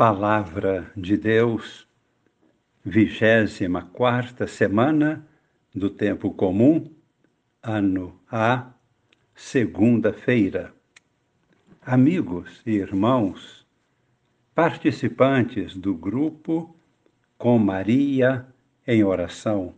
Palavra de Deus, vigésima quarta semana do tempo comum, ano A, segunda-feira. Amigos e irmãos, participantes do grupo Com Maria em Oração.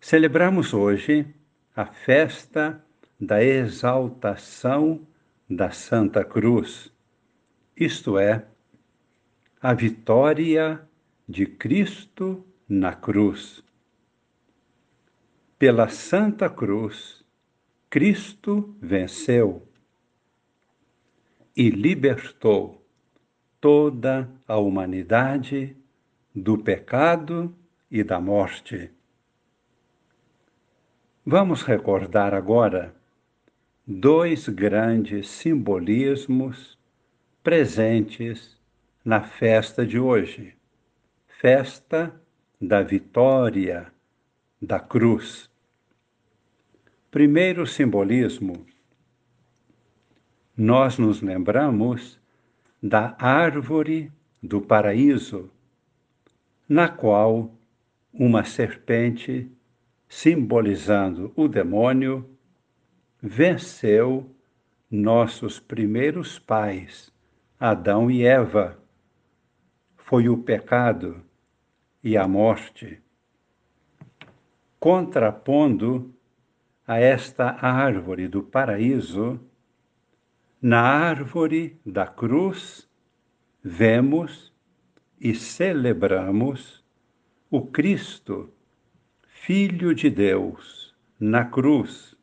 Celebramos hoje a festa da exaltação da Santa Cruz isto é, a vitória de Cristo na cruz. Pela Santa Cruz, Cristo venceu e libertou toda a humanidade do pecado e da morte. Vamos recordar agora dois grandes simbolismos presentes na festa de hoje, festa da vitória da cruz. Primeiro simbolismo, nós nos lembramos da árvore do paraíso, na qual uma serpente, simbolizando o demônio, venceu nossos primeiros pais Adão e Eva. Foi o pecado e a morte. Contrapondo a esta árvore do paraíso, na árvore da cruz, vemos e celebramos o Cristo, Filho de Deus, na cruz,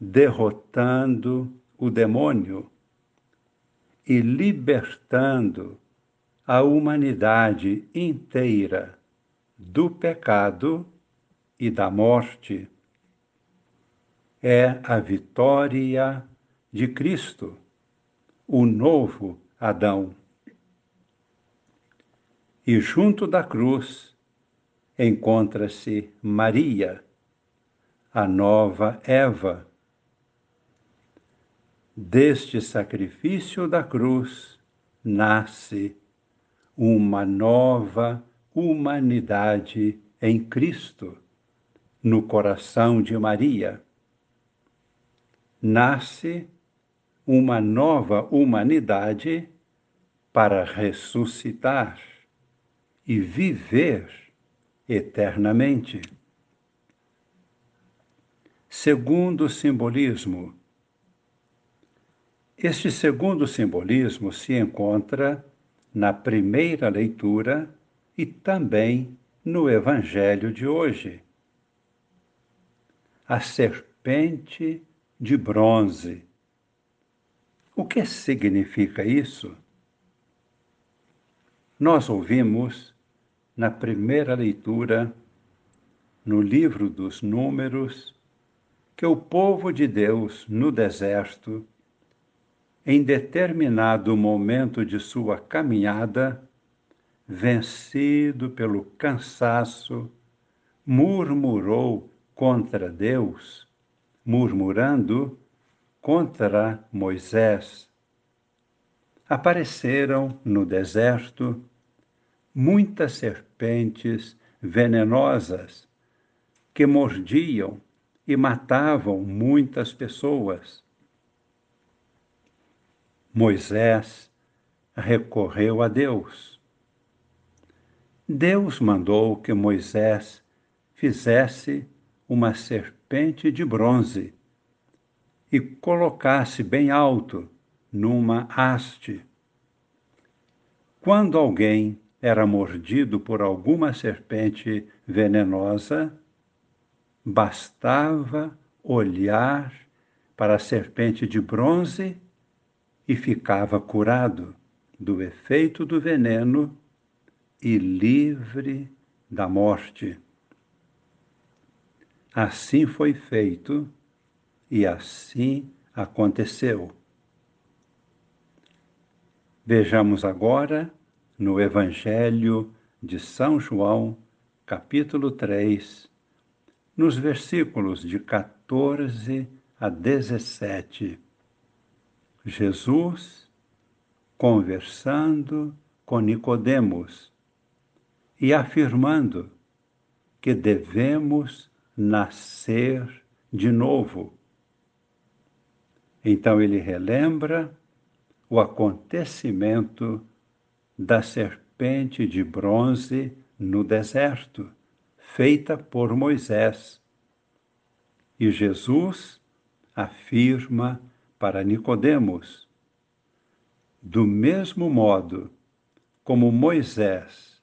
derrotando o demônio e libertando a humanidade inteira do pecado e da morte. É a vitória de Cristo, o novo Adão. E junto da cruz encontra-se Maria, a nova Eva Deste sacrifício da cruz nasce uma nova humanidade em Cristo, no coração de Maria. Nasce uma nova humanidade para ressuscitar e viver eternamente. Segundo simbolismo, este segundo simbolismo se encontra na primeira leitura e também no Evangelho de hoje. A serpente de bronze. O que significa isso? Nós ouvimos na primeira leitura, no livro dos Números, que o povo de Deus no deserto em determinado momento de sua caminhada, vencido pelo cansaço, murmurou contra Deus, murmurando contra Moisés. Apareceram no deserto muitas serpentes venenosas que mordiam e matavam muitas pessoas. Moisés recorreu a Deus. Deus mandou que Moisés fizesse uma serpente de bronze e colocasse bem alto numa haste. Quando alguém era mordido por alguma serpente venenosa, bastava olhar para a serpente de bronze e ficava curado do efeito do veneno e livre da morte. Assim foi feito e assim aconteceu. Vejamos agora no Evangelho de São João, capítulo 3, nos versículos de 14 a 17. Jesus conversando com Nicodemos e afirmando que devemos nascer de novo. Então ele relembra o acontecimento da serpente de bronze no deserto, feita por Moisés. E Jesus afirma para Nicodemos: do mesmo modo como Moisés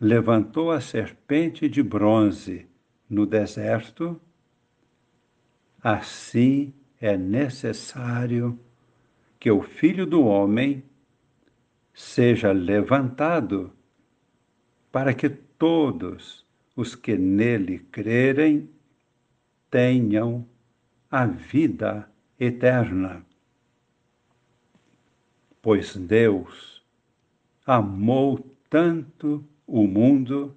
levantou a serpente de bronze no deserto, assim é necessário que o Filho do Homem seja levantado, para que todos os que nele crerem tenham a vida eterna. Pois Deus amou tanto o mundo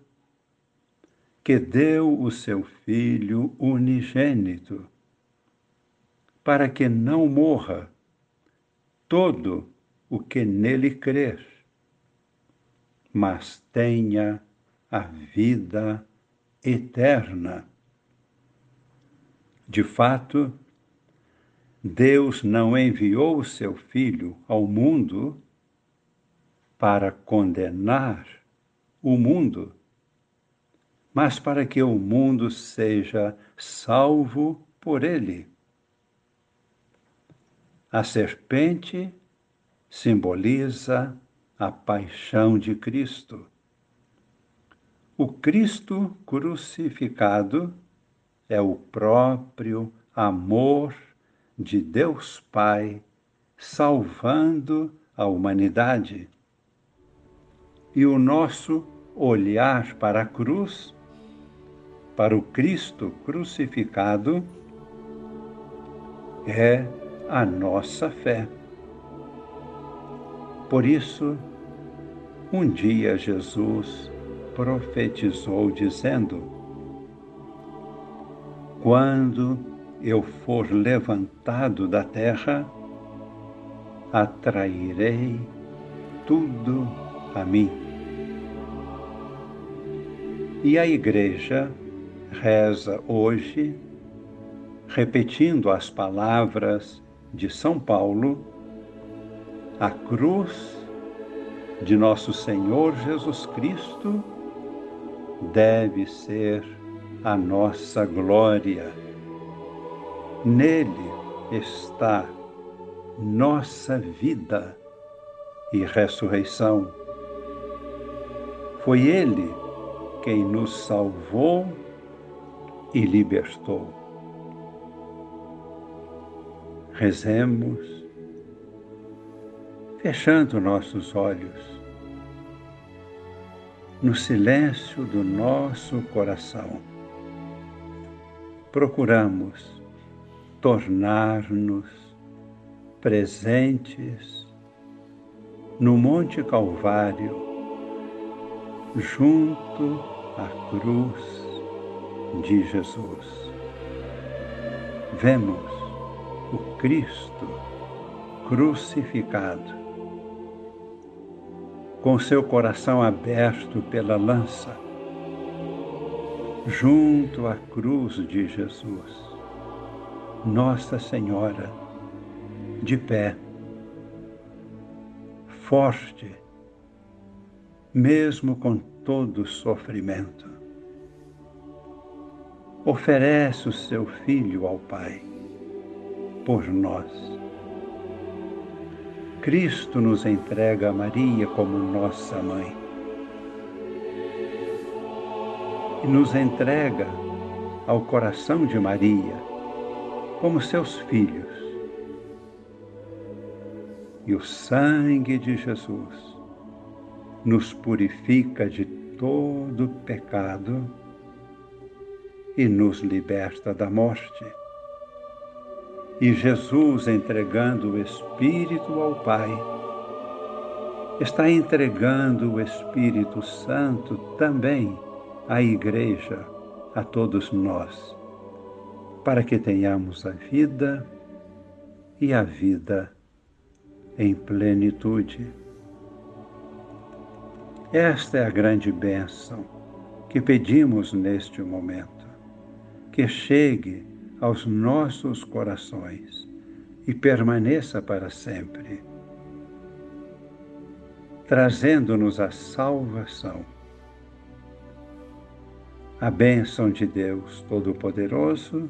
que deu o seu Filho unigênito, para que não morra todo o que nele crer, mas tenha a vida eterna. De fato, Deus não enviou o seu Filho ao mundo para condenar o mundo, mas para que o mundo seja salvo por ele. A serpente simboliza a paixão de Cristo. O Cristo crucificado é o próprio amor de Deus Pai salvando a humanidade. E o nosso olhar para a cruz, para o Cristo crucificado, é a nossa fé. Por isso, um dia Jesus profetizou dizendo: Quando eu for levantado da terra, atrairei tudo a mim. E a Igreja reza hoje, repetindo as palavras de São Paulo, a cruz de nosso Senhor Jesus Cristo deve ser a nossa glória. Nele está nossa vida e ressurreição. Foi Ele quem nos salvou e libertou. Rezemos fechando nossos olhos, no silêncio do nosso coração. Procuramos tornar-nos presentes no Monte Calvário, junto à cruz de Jesus. Vemos o Cristo crucificado com seu coração aberto pela lança, junto à cruz de Jesus, Nossa Senhora, de pé, forte, mesmo com todo sofrimento, oferece o seu Filho ao Pai por nós Cristo nos entrega a Maria como nossa mãe. E nos entrega ao coração de Maria como seus filhos. E o sangue de Jesus nos purifica de todo pecado e nos liberta da morte. E Jesus, entregando o Espírito ao Pai, está entregando o Espírito Santo também à Igreja, a todos nós, para que tenhamos a vida e a vida em plenitude. Esta é a grande bênção que pedimos neste momento, que chegue aos nossos corações e permaneça para sempre, trazendo-nos a salvação. A bênção de Deus Todo-Poderoso,